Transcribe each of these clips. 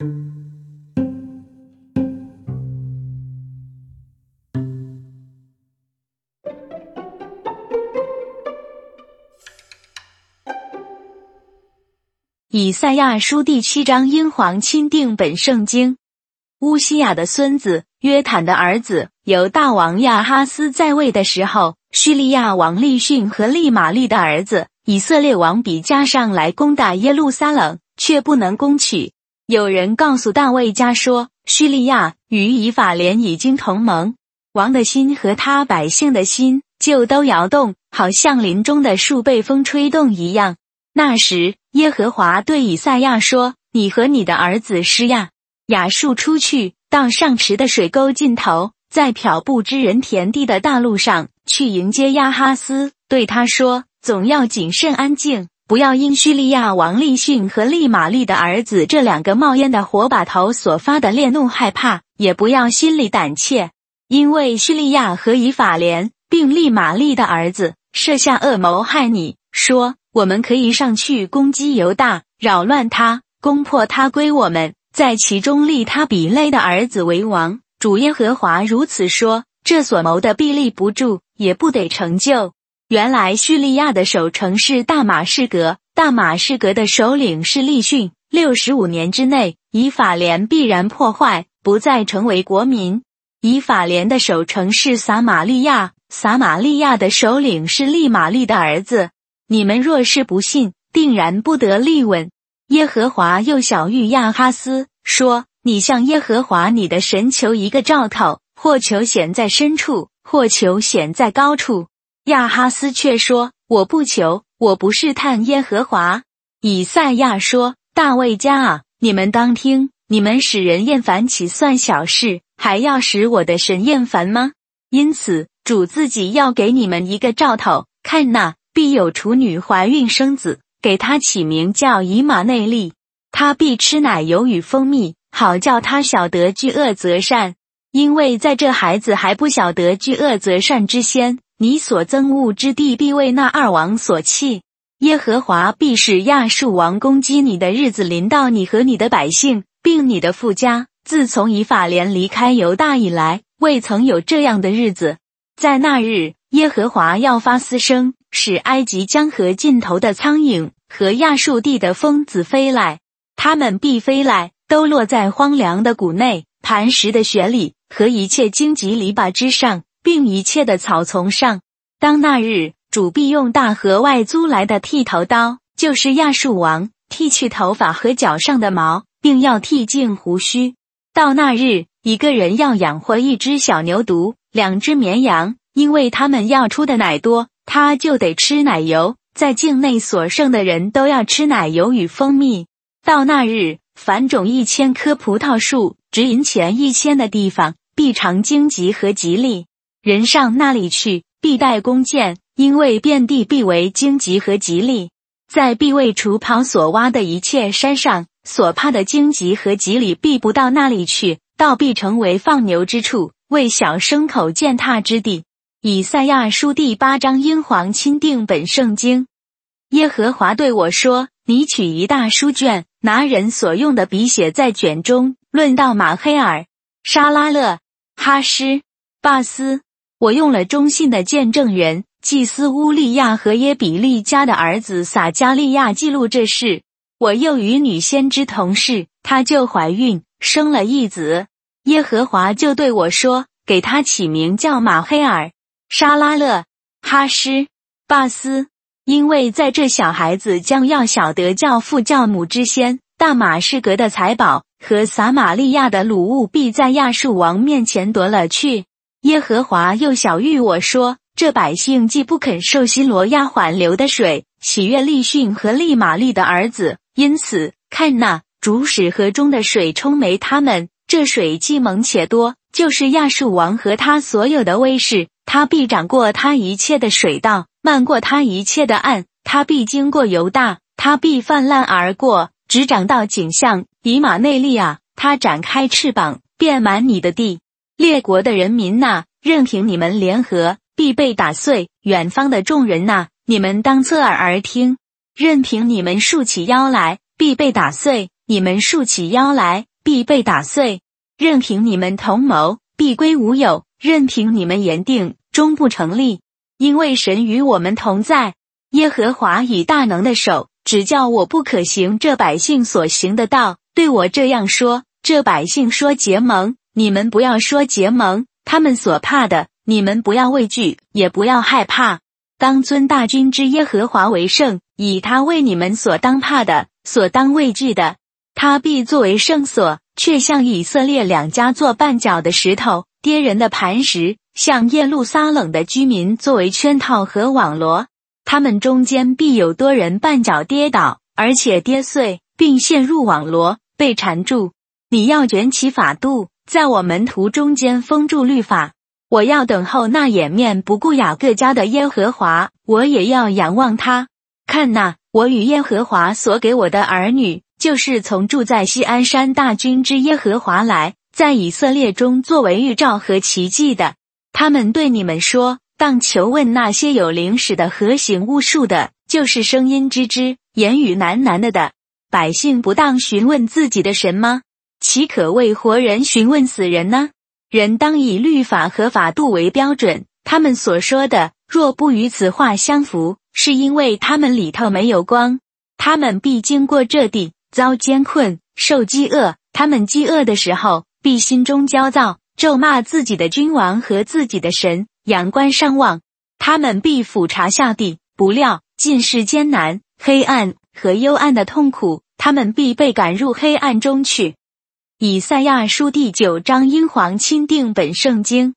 以赛亚书第七章，英皇钦定本圣经。乌西亚的孙子约坦的儿子由大王亚哈斯在位的时候，叙利亚王利逊和利玛利的儿子以色列王比加上来攻打耶路撒冷，却不能攻取。有人告诉大卫家说，叙利亚与以法莲已经同盟，王的心和他百姓的心就都摇动，好像林中的树被风吹动一样。那时，耶和华对以赛亚说：“你和你的儿子施亚雅述出去，到上池的水沟尽头，在漂布之人田地的大路上去迎接亚哈斯，对他说：总要谨慎安静，不要因叙利亚王利逊和利玛利的儿子这两个冒烟的火把头所发的烈怒害怕，也不要心里胆怯，因为叙利亚和以法莲并利玛利的儿子设下恶谋害你，说。”我们可以上去攻击犹大，扰乱他，攻破他归我们，在其中立他比勒的儿子为王。主耶和华如此说：这所谋的必立不住，也不得成就。原来叙利亚的守城是大马士革，大马士革的首领是利逊。六十五年之内，以法莲必然破坏，不再成为国民。以法莲的守城是撒玛利亚，撒玛利亚的首领是利玛利的儿子。你们若是不信，定然不得立稳。耶和华又小谕亚哈斯说：“你向耶和华你的神求一个兆头，或求显在深处，或求显在高处。”亚哈斯却说：“我不求，我不试探耶和华。”以赛亚说：“大卫家啊，你们当听，你们使人厌烦岂算小事？还要使我的神厌烦吗？因此，主自己要给你们一个兆头，看那。”必有处女怀孕生子，给他起名叫以马内利。他必吃奶油与蜂蜜，好叫他晓得惧恶则善。因为在这孩子还不晓得惧恶则善之先，你所憎恶之地必为那二王所弃。耶和华必使亚述王攻击你的日子临到你和你的百姓，并你的富家。自从以法莲离开犹大以来，未曾有这样的日子。在那日，耶和华要发嘶声。使埃及江河尽头的苍蝇和亚述地的疯子飞来，它们必飞来，都落在荒凉的谷内、磐石的穴里和一切荆棘篱笆之上，并一切的草丛上。当那日，主必用大河外租来的剃头刀，就是亚述王，剃去头发和脚上的毛，并要剃净胡须。到那日，一个人要养活一只小牛犊、两只绵羊，因为他们要出的奶多。他就得吃奶油，在境内所剩的人都要吃奶油与蜂蜜。到那日，凡种一千棵葡萄树、值银钱一千的地方，必尝荆棘和吉利。人上那里去，必带弓箭，因为遍地必为荆棘和吉利。在必为除刨所挖的一切山上，所怕的荆棘和吉利必不到那里去，倒必成为放牛之处，为小牲口践踏之地。以赛亚书第八章，英皇钦定本圣经。耶和华对我说：“你取一大书卷，拿人所用的笔写在卷中，论到马黑尔、沙拉勒、哈施、巴斯。我用了中信的见证人祭司乌利亚和耶比利家的儿子撒加利亚记录这事。我又与女先知同事，她就怀孕，生了一子。耶和华就对我说：给他起名叫马黑尔。”沙拉勒、哈施、巴斯，因为在这小孩子将要晓得教父教母之先，大马士革的财宝和撒玛利亚的鲁物必在亚述王面前夺了去。耶和华又小谕我说：这百姓既不肯受西罗亚缓流的水，喜悦利逊和利玛利的儿子，因此看那主使河中的水冲没他们，这水既猛且多，就是亚述王和他所有的威势。他必掌过他一切的水道，漫过他一切的岸。他必经过犹大，他必泛滥而过，直长到景象以马内利亚。他展开翅膀，遍满你的地。列国的人民呐，任凭你们联合，必被打碎。远方的众人呐，你们当侧耳而听。任凭你们竖起腰来，必被打碎。你们竖起腰来，必被打碎；任凭你们同谋，必归无有；任凭你们言定，终不成立。因为神与我们同在，耶和华以大能的手指教我不可行这百姓所行的道，对我这样说：这百姓说结盟，你们不要说结盟；他们所怕的，你们不要畏惧，也不要害怕。当尊大军之耶和华为圣，以他为你们所当怕的，所当畏惧的。他必作为圣所，却向以色列两家做绊脚的石头，跌人的磐石，向耶路撒冷的居民作为圈套和网罗。他们中间必有多人绊脚跌倒，而且跌碎，并陷入网罗，被缠住。你要卷起法度，在我门徒中间封住律法。我要等候那掩面不顾雅各家的耶和华，我也要仰望他。看那，我与耶和华所给我的儿女。就是从住在西安山大军之耶和华来，在以色列中作为预兆和奇迹的。他们对你们说：当求问那些有灵使的和行巫术的，就是声音之之言语喃喃的的百姓，不当询问自己的神吗？岂可为活人询问死人呢？人当以律法和法度为标准。他们所说的，若不与此话相符，是因为他们里头没有光。他们必经过这地。遭艰困，受饥饿。他们饥饿的时候，必心中焦躁，咒骂自己的君王和自己的神。仰观上望，他们必俯察下地，不料尽是艰难、黑暗和幽暗的痛苦。他们必被赶入黑暗中去。以赛亚书第九章：英皇钦定本圣经，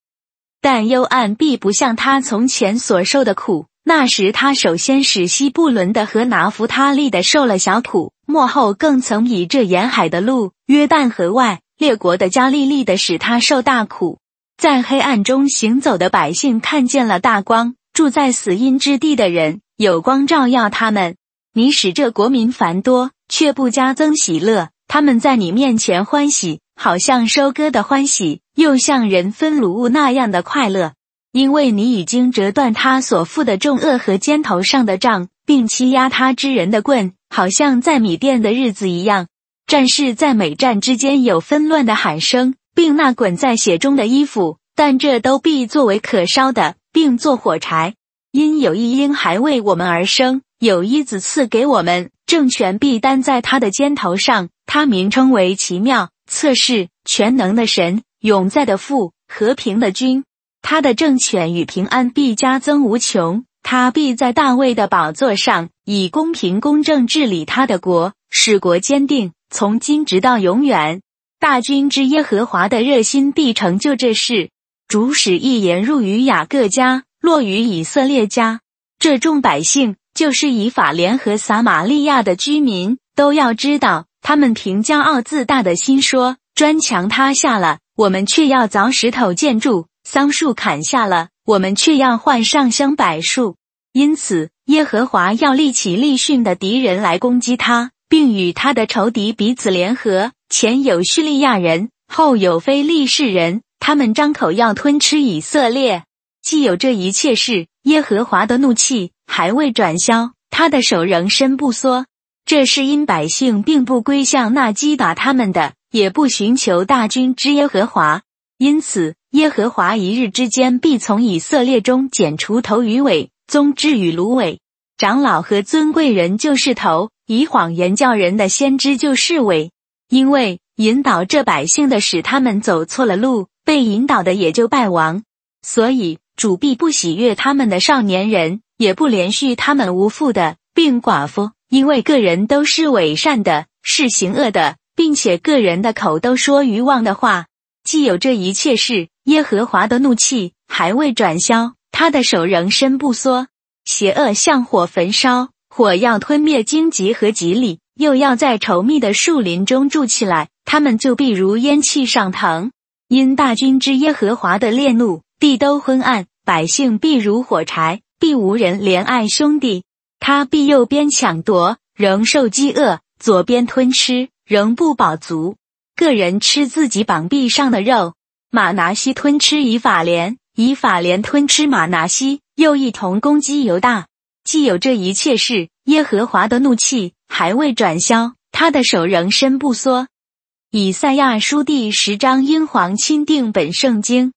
但幽暗必不像他从前所受的苦。那时，他首先使西布伦的和拿弗他利的受了小苦，末后更曾以这沿海的路、约旦河外列国的加利利的使他受大苦。在黑暗中行走的百姓看见了大光，住在死荫之地的人有光照耀他们。你使这国民繁多，却不加增喜乐。他们在你面前欢喜，好像收割的欢喜，又像人分卤物那样的快乐。因为你已经折断他所负的重恶和肩头上的杖，并欺压他之人的棍，好像在米店的日子一样。战士在每战之间有纷乱的喊声，并那滚在血中的衣服，但这都必作为可烧的，并做火柴。因有一婴孩为我们而生，有一子赐给我们，政权必担在他的肩头上。他名称为奇妙、测试、全能的神，永在的父，和平的君。他的政权与平安必加增无穷，他必在大卫的宝座上以公平公正治理他的国，使国坚定，从今直到永远。大军之耶和华的热心必成就这事。主使一言入于雅各家，落于以色列家。这众百姓就是以法莲和撒玛利亚的居民，都要知道，他们凭骄傲自大的心说：砖墙塌下了，我们却要凿石头建筑。桑树砍下了，我们却要换上香柏树。因此，耶和华要立起利逊的敌人来攻击他，并与他的仇敌彼此联合。前有叙利亚人，后有非利士人，他们张口要吞吃以色列。既有这一切事，耶和华的怒气还未转消，他的手仍伸不缩。这是因百姓并不归向那击打他们的，也不寻求大军之耶和华，因此。耶和华一日之间必从以色列中剪除头与尾，宗至与芦苇，长老和尊贵人就是头，以谎言教人的先知就是尾。因为引导这百姓的使他们走错了路，被引导的也就败亡。所以主必不喜悦他们的少年人，也不连续他们无父的，并寡妇，因为个人都是伪善的，是行恶的，并且个人的口都说愚妄的话。既有这一切事。耶和华的怒气还未转消，他的手仍伸不缩。邪恶像火焚烧，火要吞灭荆棘和吉利，又要在稠密的树林中住起来，他们就必如烟气上腾。因大军之耶和华的烈怒，地都昏暗，百姓必如火柴，必无人怜爱兄弟。他必右边抢夺，仍受饥饿；左边吞吃，仍不饱足。个人吃自己膀臂上的肉。马拿西吞吃以法莲，以法莲吞吃马拿西，又一同攻击犹大。既有这一切事，耶和华的怒气还未转消，他的手仍伸不缩。以赛亚书第十章，英皇钦定本圣经。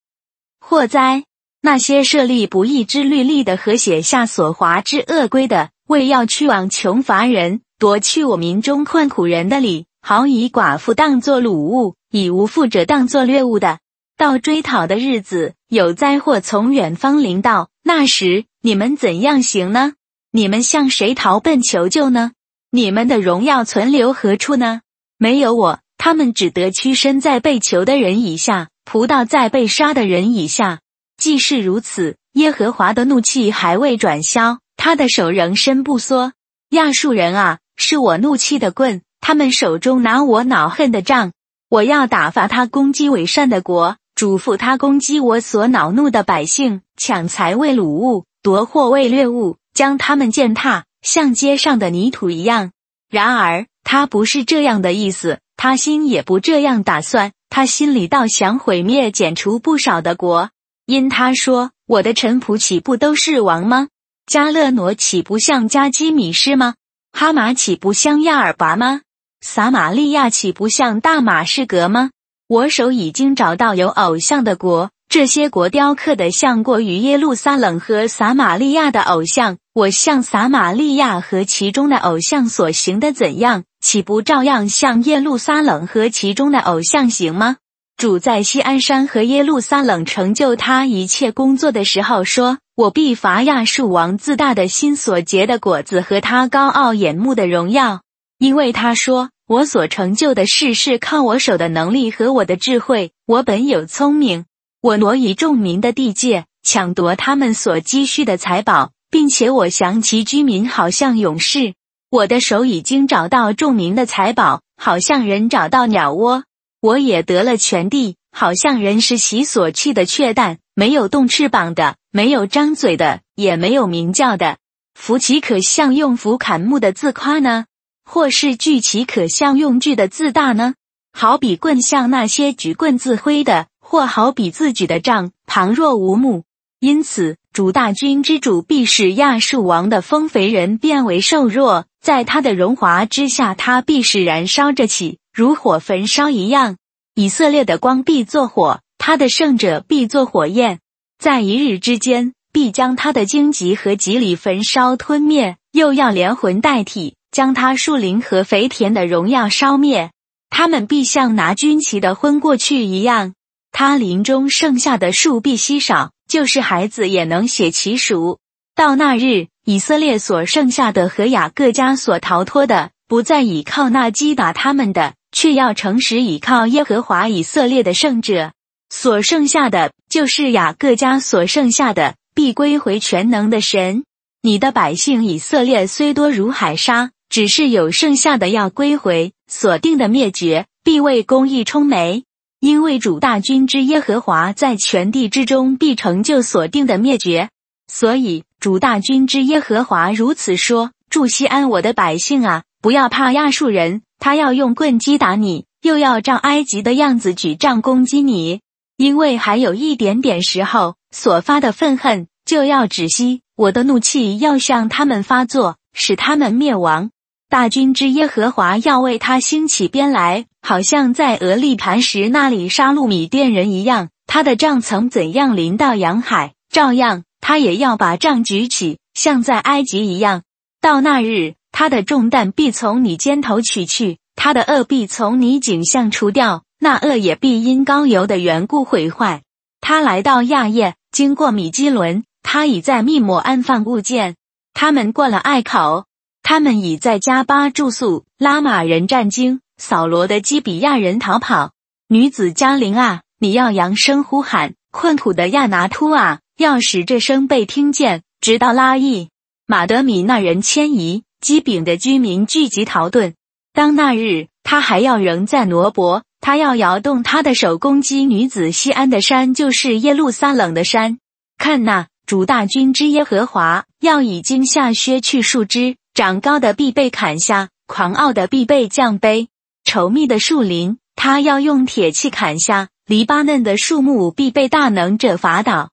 祸哉！那些设立不义之律例的和写下所华之恶规的，为要去往穷乏人，夺去我民中困苦人的礼，好以寡妇当作掳物，以无父者当作掠物的。到追讨的日子，有灾祸从远方临到，那时你们怎样行呢？你们向谁逃奔求救呢？你们的荣耀存留何处呢？没有我，他们只得屈身在被囚的人以下，仆倒在被杀的人以下。既是如此，耶和华的怒气还未转消，他的手仍伸不缩。亚述人啊，是我怒气的棍，他们手中拿我恼恨的杖。我要打发他攻击伪善的国，嘱咐他攻击我所恼怒的百姓，抢财为掳物，夺货为掠物，将他们践踏，像街上的泥土一样。然而他不是这样的意思，他心也不这样打算，他心里倒想毁灭、剪除不少的国。因他说：“我的臣仆岂不都是王吗？加勒挪岂不像加基米施吗？哈马岂不像亚尔拔吗？撒玛利亚岂不像大马士革吗？我手已经找到有偶像的国，这些国雕刻的像过于耶路撒冷和撒玛利亚的偶像。我向撒玛利亚和其中的偶像所行的怎样，岂不照样向耶路撒冷和其中的偶像行吗？”主在西安山和耶路撒冷成就他一切工作的时候说：“我必伐亚述王自大的心所结的果子和他高傲眼目的荣耀，因为他说我所成就的事是靠我手的能力和我的智慧。我本有聪明，我挪移众民的地界，抢夺他们所积蓄的财宝，并且我降其居民，好像勇士。我的手已经找到众民的财宝，好像人找到鸟窝。”我也得了全地，好像人是其所去的雀蛋，没有动翅膀的，没有张嘴的，也没有鸣叫的。夫其可像用斧砍木的自夸呢？或是锯其可像用锯的自大呢？好比棍像那些举棍自挥的，或好比自举的杖旁若无木。因此，主大军之主必使亚述王的丰肥人变为瘦弱，在他的荣华之下，他必使燃烧着起。如火焚烧一样，以色列的光必作火，他的圣者必作火焰，在一日之间必将他的荆棘和棘里焚烧吞灭，又要连魂带体将他树林和肥田的荣耀烧灭。他们必像拿军旗的昏过去一样，他林中剩下的树必稀少，就是孩子也能写其数。到那日，以色列所剩下的和雅各家所逃脱的，不再倚靠那击打他们的。却要诚实倚靠耶和华以色列的圣者，所剩下的就是雅各家所剩下的，必归回全能的神。你的百姓以色列虽多如海沙，只是有剩下的要归回，所定的灭绝必为公义充眉，因为主大军之耶和华在全地之中必成就所定的灭绝。所以主大军之耶和华如此说：祝西安我的百姓啊，不要怕亚述人。他要用棍击打你，又要照埃及的样子举杖攻击你，因为还有一点点时候，所发的愤恨就要止息，我的怒气要向他们发作，使他们灭亡。大军之耶和华要为他兴起鞭来，好像在俄利磐石那里杀戮米甸人一样。他的杖曾怎样临到洋海，照样他也要把杖举起，像在埃及一样。到那日。他的重担必从你肩头取去，他的恶必从你颈项除掉，那恶也必因高油的缘故毁坏。他来到亚叶，经过米基伦，他已在密抹安放物件。他们过了隘口，他们已在加巴住宿。拉玛人战惊，扫罗的基比亚人逃跑。女子加林啊，你要扬声呼喊，困苦的亚拿突啊，要使这声被听见，直到拉意。马德米那人迁移。基丙的居民聚集逃遁。当那日，他还要仍在挪伯，他要摇动他的手攻击女子西安的山，就是耶路撒冷的山。看那主大军之耶和华要已经下削去树枝，长高的必被砍下，狂傲的必被降卑。稠密的树林，他要用铁器砍下；黎巴嫩的树木必被大能者伐倒。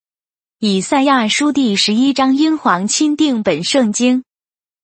以赛亚书第十一章，英皇钦定本圣经。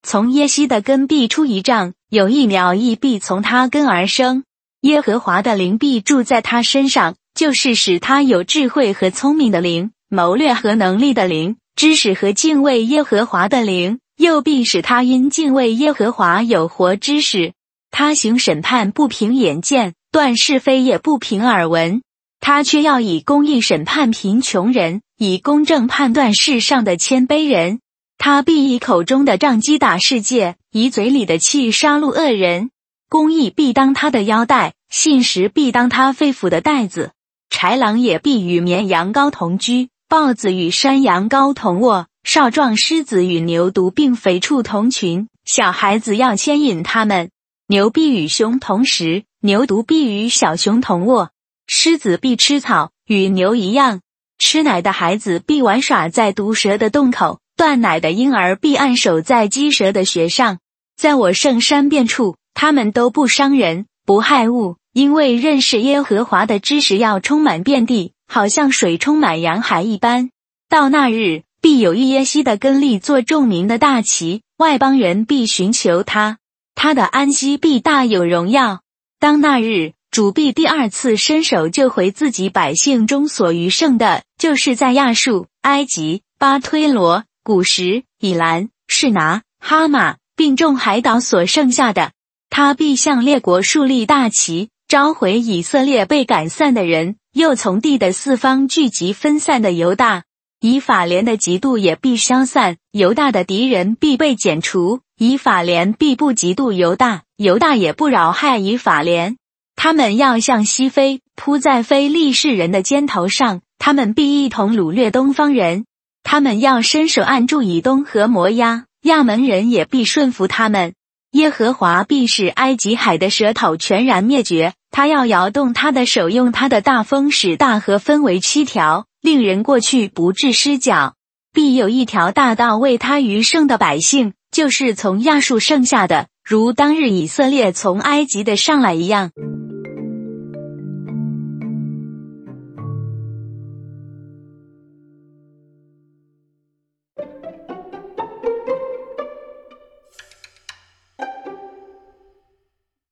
从耶西的根必出一丈，有一苗亦必从他根而生。耶和华的灵必住在他身上，就是使他有智慧和聪明的灵，谋略和能力的灵，知识和敬畏耶和华的灵，又必使他因敬畏耶和华有活知识。他行审判不凭眼见，断是非也不凭耳闻。他却要以公义审判贫穷人，以公正判断世上的谦卑人。他必以口中的杖击打世界，以嘴里的气杀戮恶人。公义必当他的腰带，信实必当他肺腑的带子。豺狼也必与绵羊羔同居，豹子与山羊羔同卧，少壮狮子与牛犊并肥畜同群。小孩子要牵引他们。牛必与熊同食，牛犊必与小熊同卧。狮子必吃草，与牛一样。吃奶的孩子必玩耍在毒蛇的洞口，断奶的婴儿必按守在鸡蛇的穴上。在我圣山遍处，他们都不伤人，不害物，因为认识耶和华的知识要充满遍地，好像水充满洋海一般。到那日，必有一耶西的根立做众民的大旗，外邦人必寻求他，他的安息必大有荣耀。当那日。主必第二次伸手救回自己百姓中所余剩的，就是在亚述、埃及、巴推罗、古时、以兰、士拿、哈马并众海岛所剩下的。他必向列国树立大旗，召回以色列被赶散的人，又从地的四方聚集分散的犹大。以法莲的嫉妒也必消散，犹大的敌人必被剪除。以法莲必不嫉妒犹大，犹大也不扰害以法莲。他们要向西飞，扑在非利士人的肩头上。他们必一同掳掠东方人。他们要伸手按住以东和摩押，亚门人也必顺服他们。耶和华必使埃及海的舌头全然灭绝。他要摇动他的手，用他的大风使大河分为七条，令人过去不致失脚。必有一条大道为他余剩的百姓，就是从亚述剩下的，如当日以色列从埃及的上来一样。